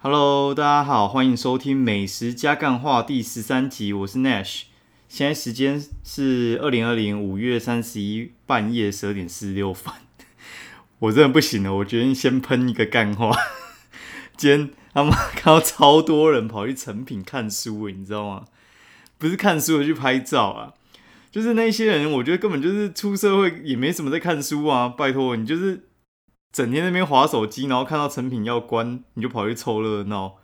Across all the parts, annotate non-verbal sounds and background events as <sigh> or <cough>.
Hello，大家好，欢迎收听《美食加干话》第十三集，我是 Nash。现在时间是二零二零五月三十一半夜十二点四十六分，我真的不行了，我决定先喷一个干话。今天他妈看到超多人跑去成品看书，你知道吗？不是看书，去拍照啊。就是那些人，我觉得根本就是出社会也没什么在看书啊。拜托你，就是整天那边划手机，然后看到成品要关，你就跑去凑热闹。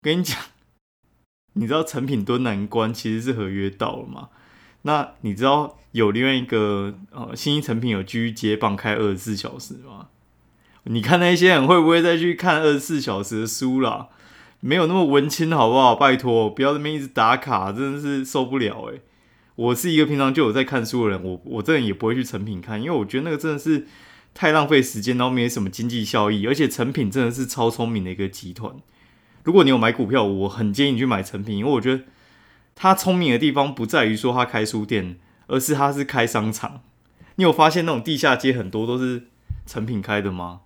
跟你讲，你知道成品蹲难关其实是合约到了吗？那你知道有另外一个呃，新一成品有继续接棒开二十四小时吗？你看那些人会不会再去看二十四小时的书啦？没有那么文青好不好？拜托，不要那边一直打卡，真的是受不了诶。我是一个平常就有在看书的人，我我真的也不会去成品看，因为我觉得那个真的是太浪费时间，然后没什么经济效益，而且成品真的是超聪明的一个集团。如果你有买股票，我很建议你去买成品，因为我觉得它聪明的地方不在于说它开书店，而是它是开商场。你有发现那种地下街很多都是成品开的吗？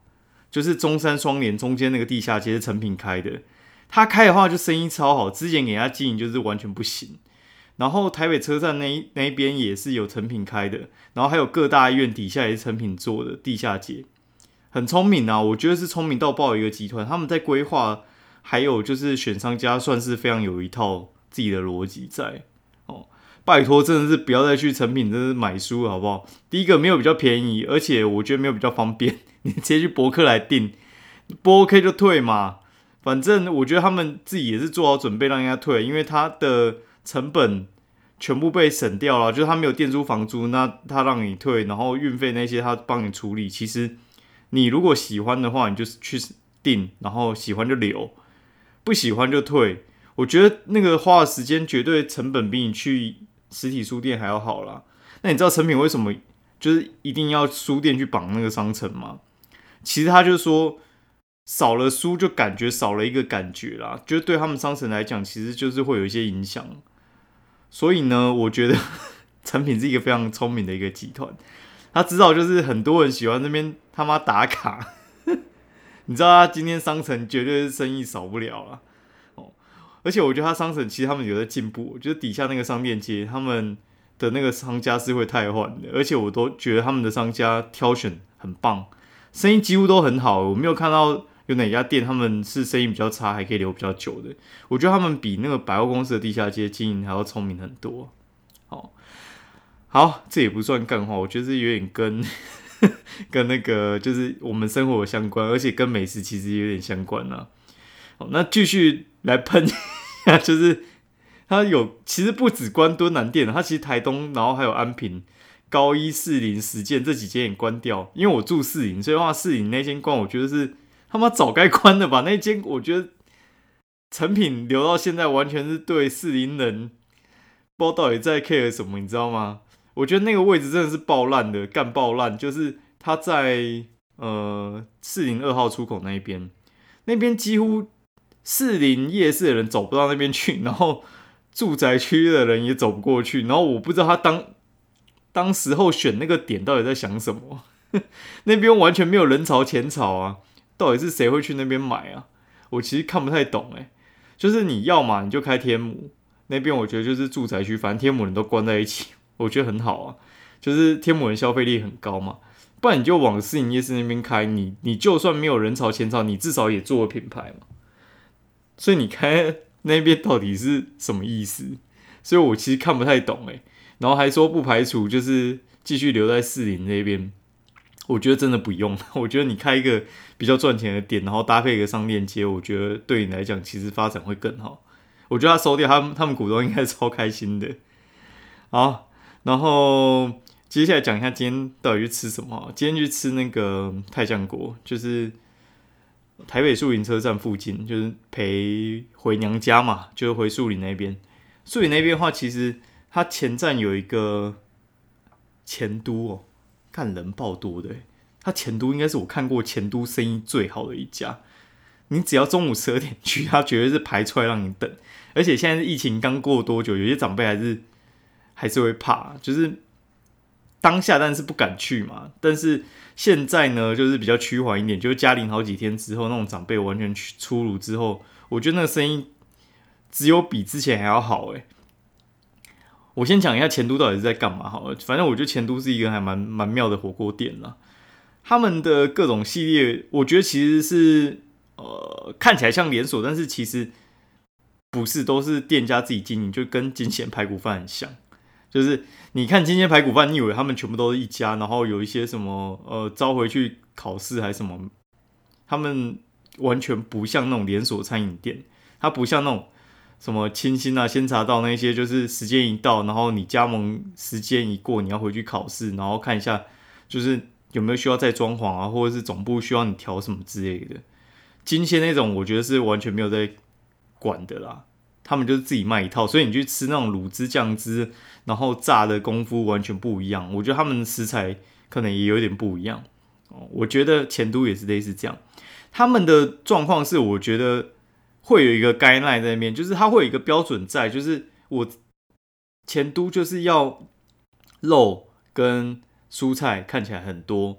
就是中山双联中间那个地下街是成品开的，他开的话就生意超好，之前给他经营就是完全不行。然后台北车站那一那一边也是有成品开的，然后还有各大医院底下也是成品做的地下街，很聪明啊！我觉得是聪明到爆一个集团，他们在规划，还有就是选商家算是非常有一套自己的逻辑在哦。拜托，真的是不要再去成品，真是买书好不好？第一个没有比较便宜，而且我觉得没有比较方便，你直接去博客来订，不 OK 就退嘛。反正我觉得他们自己也是做好准备让人家退，因为他的。成本全部被省掉了，就是他没有垫租房租，那他让你退，然后运费那些他帮你处理。其实你如果喜欢的话，你就去订，然后喜欢就留，不喜欢就退。我觉得那个花的时间绝对成本比你去实体书店还要好啦。那你知道成品为什么就是一定要书店去绑那个商城吗？其实他就是说。少了书就感觉少了一个感觉啦，就对他们商城来讲，其实就是会有一些影响。所以呢，我觉得 <laughs> 成品是一个非常聪明的一个集团，他知道就是很多人喜欢那边他妈打卡，<laughs> 你知道他今天商城绝对是生意少不了了哦。而且我觉得他商城其实他们有在进步，就是底下那个商店街，他们的那个商家是会太换的，而且我都觉得他们的商家挑选很棒，生意几乎都很好，我没有看到。有哪家店他们是生意比较差，还可以留比较久的？我觉得他们比那个百货公司的地下街经营还要聪明很多。好，好，这也不算干话，我觉得是有点跟 <laughs> 跟那个就是我们生活相关，而且跟美食其实有点相关呢。好，那继续来喷一下，<laughs> 就是他有其实不止关敦南店，他其实台东，然后还有安平、高一、四零、实践这几间也关掉。因为我住四零，所以话四零那间关，我觉得是。他妈早该关了吧？那间我觉得成品留到现在，完全是对四零人不知道到底在 care 什么，你知道吗？我觉得那个位置真的是爆烂的，干爆烂，就是他在呃四零二号出口那一边，那边几乎四零夜市的人走不到那边去，<laughs> 然后住宅区的人也走不过去，然后我不知道他当当时候选那个点到底在想什么，<laughs> 那边完全没有人潮前潮啊。到底是谁会去那边买啊？我其实看不太懂诶，就是你要嘛，你就开天母那边，我觉得就是住宅区，反正天母人都关在一起，<laughs> 我觉得很好啊。就是天母人消费力很高嘛，不然你就往市营夜市那边开，你你就算没有人潮钱潮，你至少也做个品牌嘛。所以你开那边到底是什么意思？所以我其实看不太懂诶。然后还说不排除就是继续留在市营那边。我觉得真的不用，<laughs> 我觉得你开一个比较赚钱的店，然后搭配一个商店街，我觉得对你来讲其实发展会更好。我觉得他收掉，他们他们股东应该 <laughs> 超开心的。好，然后接下来讲一下今天到底去吃什么。今天去吃那个泰酱锅，就是台北树林车站附近，就是陪回娘家嘛，就是回树林那边。树林那边的话，其实它前站有一个前都哦。看人爆多的，他前都应该是我看过前都生意最好的一家。你只要中午十二点去，他绝对是排出来让你等。而且现在疫情刚过多久，有些长辈还是还是会怕，就是当下但是不敢去嘛，但是现在呢，就是比较趋缓一点，就是嘉陵好几天之后，那种长辈完全出炉之后，我觉得那个生意只有比之前还要好诶。我先讲一下前都到底是在干嘛好了，反正我觉得前都是一个还蛮蛮妙的火锅店啦。他们的各种系列，我觉得其实是呃看起来像连锁，但是其实不是，都是店家自己经营，就跟金钱排骨饭很像。就是你看金钱排骨饭，你以为他们全部都是一家，然后有一些什么呃招回去考试还是什么，他们完全不像那种连锁餐饮店，它不像那种。什么清新啊，先查到那些，就是时间一到，然后你加盟时间一过，你要回去考试，然后看一下，就是有没有需要再装潢啊，或者是总部需要你调什么之类的。金鲜那种，我觉得是完全没有在管的啦，他们就是自己卖一套，所以你去吃那种卤汁、酱汁，然后炸的功夫完全不一样。我觉得他们的食材可能也有点不一样哦。我觉得前都也是类似这样，他们的状况是，我觉得。会有一个该奈在那边，就是它会有一个标准在，就是我前都就是要肉跟蔬菜看起来很多，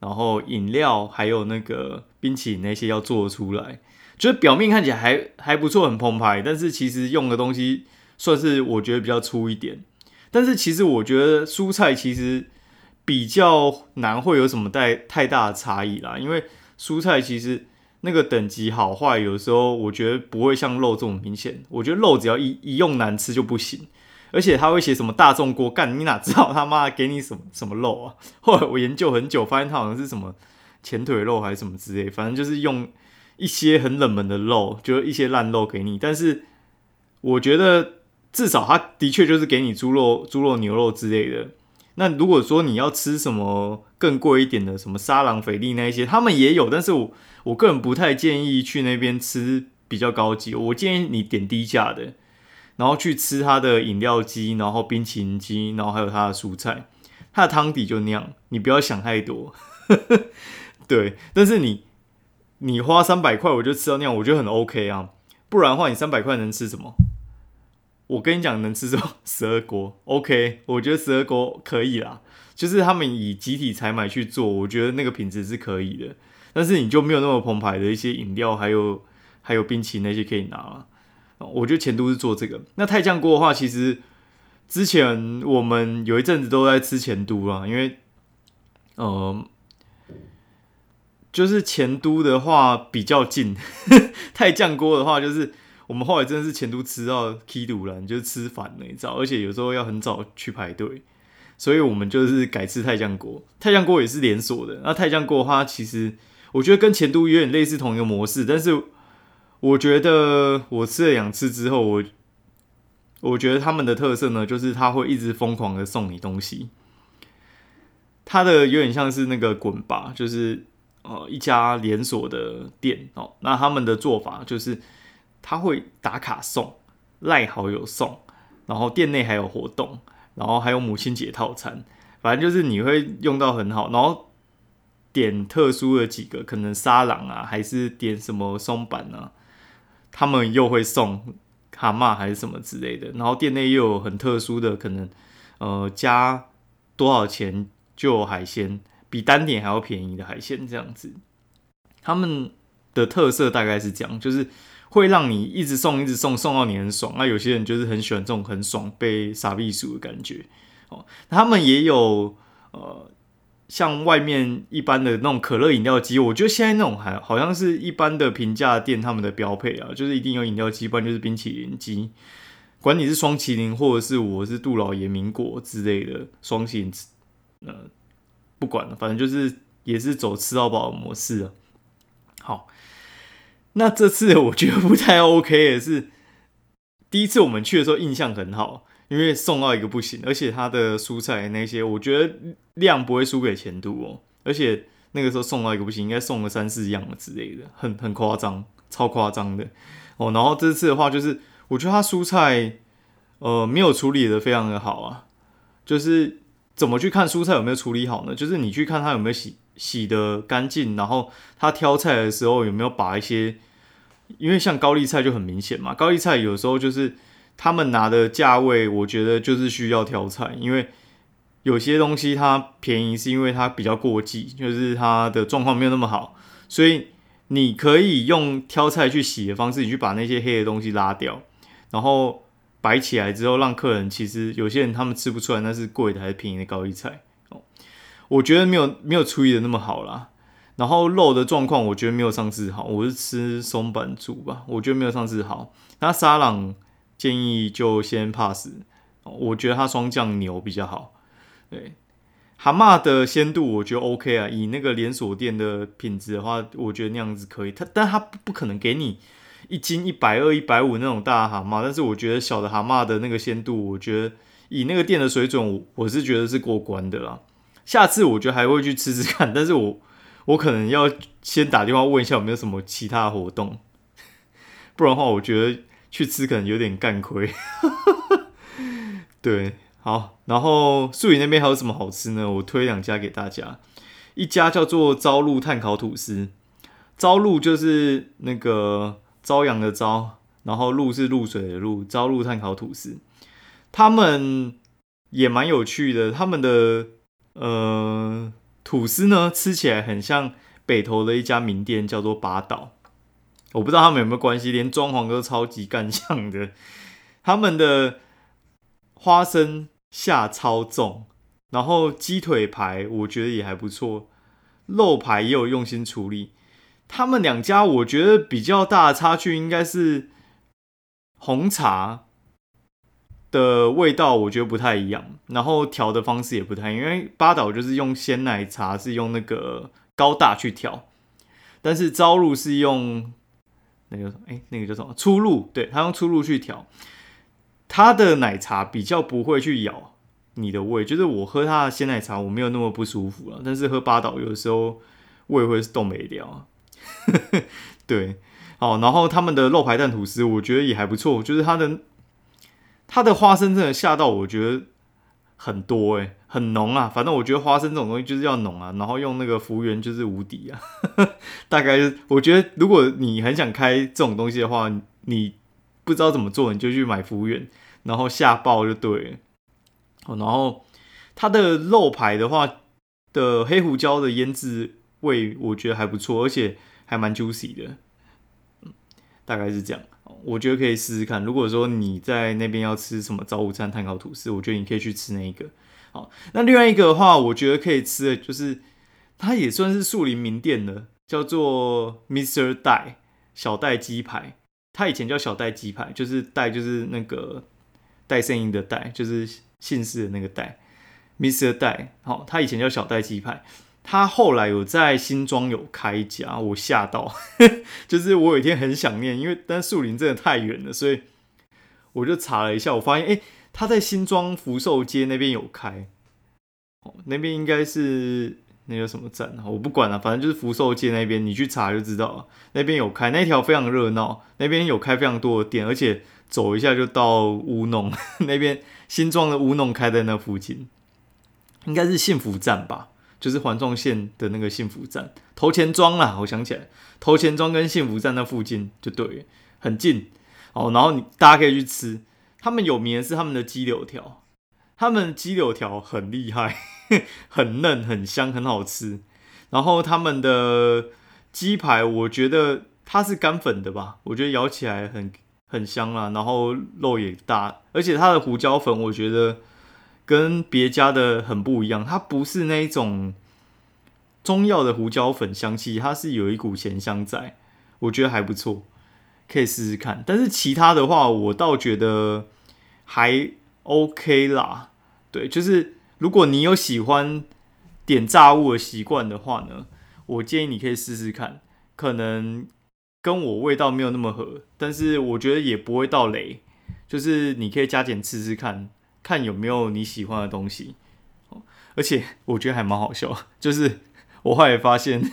然后饮料还有那个冰淇淋那些要做出来，就是表面看起来还还不错，很澎湃，但是其实用的东西算是我觉得比较粗一点。但是其实我觉得蔬菜其实比较难会有什么太太大的差异啦，因为蔬菜其实。那个等级好坏，有时候我觉得不会像肉这么明显。我觉得肉只要一一用难吃就不行，而且他会写什么大众锅干，你哪知道他妈给你什么什么肉啊？后来我研究很久，发现他好像是什么前腿肉还是什么之类，反正就是用一些很冷门的肉，就是一些烂肉给你。但是我觉得至少他的确就是给你猪肉、猪肉、牛肉之类的。那如果说你要吃什么更贵一点的，什么沙朗、菲力那一些，他们也有，但是我。我个人不太建议去那边吃比较高级，我建议你点低价的，然后去吃它的饮料机，然后冰淇淋机，然后还有它的蔬菜，它的汤底就那样，你不要想太多。<laughs> 对，但是你你花三百块我就吃到那样，我觉得很 OK 啊。不然的话，你三百块能吃什么？我跟你讲，能吃什么？<laughs> 十二锅 OK，我觉得十二锅可以啦。就是他们以集体采买去做，我觉得那个品质是可以的。但是你就没有那么澎湃的一些饮料，还有还有冰淇淋那些可以拿了。我觉得前都是做这个。那太酱锅的话，其实之前我们有一阵子都在吃前都啦，因为呃，就是前都的话比较近，<laughs> 太酱锅的话就是我们后来真的是前都吃到 K 堵了，就是吃烦了，你知道，而且有时候要很早去排队，所以我们就是改吃泰酱锅。泰酱锅也是连锁的，那泰酱锅它其实。我觉得跟前都有点类似同一个模式，但是我觉得我吃了两次之后，我我觉得他们的特色呢，就是他会一直疯狂的送你东西。它的有点像是那个滚吧，就是呃一家连锁的店哦。那他们的做法就是他会打卡送赖好友送，然后店内还有活动，然后还有母亲节套餐，反正就是你会用到很好，然后。点特殊的几个，可能沙朗啊，还是点什么松板啊，他们又会送蛤蟆还是什么之类的。然后店内又有很特殊的，可能呃加多少钱就海鲜，比单点还要便宜的海鲜这样子。他们的特色大概是这样，就是会让你一直送一直送，送到你很爽。那有些人就是很喜欢这种很爽被傻逼鼠的感觉哦。他们也有呃。像外面一般的那种可乐饮料机，我觉得现在那种还好像是一般的平价店他们的标配啊，就是一定有饮料机，不然就是冰淇淋机。管你是双麒麟，或者是我是杜老爷民国之类的双擎，呃，不管了，反正就是也是走吃到饱模式啊。好，那这次我觉得不太 OK 的是，第一次我们去的时候印象很好。因为送到一个不行，而且它的蔬菜那些，我觉得量不会输给前都哦。而且那个时候送到一个不行，应该送了三四样之类的，很很夸张，超夸张的哦。然后这次的话，就是我觉得它蔬菜呃没有处理的非常的好啊。就是怎么去看蔬菜有没有处理好呢？就是你去看它有没有洗洗的干净，然后他挑菜的时候有没有把一些，因为像高丽菜就很明显嘛，高丽菜有时候就是。他们拿的价位，我觉得就是需要挑菜，因为有些东西它便宜是因为它比较过季，就是它的状况没有那么好，所以你可以用挑菜去洗的方式，你去把那些黑的东西拉掉，然后摆起来之后，让客人其实有些人他们吃不出来那是贵的还是便宜的高丽菜哦。我觉得没有没有处理的那么好啦。然后肉的状况，我觉得没有上次好。我是吃松板猪吧，我觉得没有上次好。那沙朗建议就先 pass，我觉得它双酱牛比较好。对，蛤蟆的鲜度我觉得 OK 啊，以那个连锁店的品质的话，我觉得那样子可以。它，但它不可能给你一斤一百二、一百五那种大蛤蟆，但是我觉得小的蛤蟆的那个鲜度，我觉得以那个店的水准，我我是觉得是过关的啦。下次我觉得还会去吃吃看，但是我。我可能要先打电话问一下有没有什么其他活动，<laughs> 不然的话，我觉得去吃可能有点干亏。<laughs> 对，好，然后树林那边还有什么好吃呢？我推两家给大家，一家叫做朝露炭烤吐司，朝露就是那个朝阳的朝，然后露是露水的露，朝露炭烤吐司，他们也蛮有趣的，他们的呃。吐司呢，吃起来很像北投的一家名店，叫做八岛。我不知道他们有没有关系，连装潢都超级干像的。他们的花生下超重，然后鸡腿排我觉得也还不错，肉排也有用心处理。他们两家我觉得比较大的差距应该是红茶。的味道我觉得不太一样，然后调的方式也不太，因为八岛就是用鲜奶茶，是用那个高大去调，但是朝露是用那个哎那个叫什么初露，对，他用初露去调，他的奶茶比较不会去咬你的胃，就是我喝他的鲜奶茶我没有那么不舒服了，但是喝八岛有的时候胃会是动没了，<laughs> 对，好，然后他们的肉排蛋吐司我觉得也还不错，就是它的。它的花生真的下到我觉得很多诶，很浓啊。反正我觉得花生这种东西就是要浓啊，然后用那个服务员就是无敌啊。<laughs> 大概我觉得如果你很想开这种东西的话，你不知道怎么做，你就去买服务员，然后下爆就对。哦，然后它的肉排的话的黑胡椒的腌制味，我觉得还不错，而且还蛮 juicy 的。大概是这样。我觉得可以试试看。如果说你在那边要吃什么早午餐碳烤吐司，我觉得你可以去吃那一个。好，那另外一个的话，我觉得可以吃的就是，它也算是树林名店的，叫做 Mister 戴小戴鸡排。它以前叫小戴鸡排，就是戴就是那个戴声音的戴，就是姓氏的那个戴。Mister 戴，好，它以前叫小戴鸡排。他后来有在新庄有开一家，我吓到，<laughs> 就是我有一天很想念，因为但树林真的太远了，所以我就查了一下，我发现哎，他在新庄福寿街那边有开，哦，那边应该是那个什么站啊，我不管了，反正就是福寿街那边，你去查就知道了，那边有开，那条非常热闹，那边有开非常多的店，而且走一下就到乌弄 <laughs> 那边，新庄的乌弄开在那附近，应该是幸福站吧。就是环状线的那个幸福站，头前庄啦，我想起来，头前庄跟幸福站那附近就对，很近哦。然后你大家可以去吃，他们有名的是他们的鸡柳条，他们鸡柳条很厉害，<laughs> 很嫩，很香，很好吃。然后他们的鸡排，我觉得它是干粉的吧，我觉得咬起来很很香啦，然后肉也大，而且它的胡椒粉，我觉得。跟别家的很不一样，它不是那种中药的胡椒粉香气，它是有一股咸香在，我觉得还不错，可以试试看。但是其他的话，我倒觉得还 OK 啦。对，就是如果你有喜欢点炸物的习惯的话呢，我建议你可以试试看。可能跟我味道没有那么合，但是我觉得也不会到雷，就是你可以加减吃吃看。看有没有你喜欢的东西，而且我觉得还蛮好笑，<laughs> 就是我后来发现，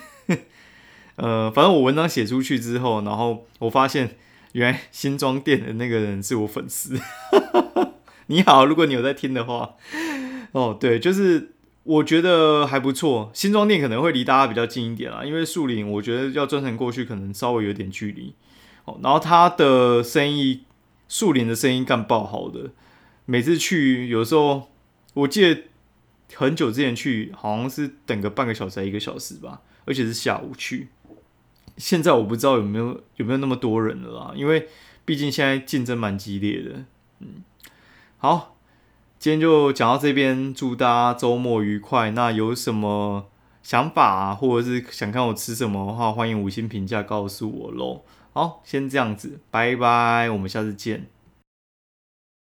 呃，反正我文章写出去之后，然后我发现原来新装店的那个人是我粉丝。<laughs> 你好，如果你有在听的话，哦，对，就是我觉得还不错。新装店可能会离大家比较近一点啦，因为树林我觉得要专程过去可能稍微有点距离。哦，然后他的生意，树林的生意干爆好的。每次去，有时候我记得很久之前去，好像是等个半个小时还一个小时吧，而且是下午去。现在我不知道有没有有没有那么多人了啦，因为毕竟现在竞争蛮激烈的。嗯，好，今天就讲到这边，祝大家周末愉快。那有什么想法啊，或者是想看我吃什么的话，欢迎五星评价告诉我喽。好，先这样子，拜拜，我们下次见。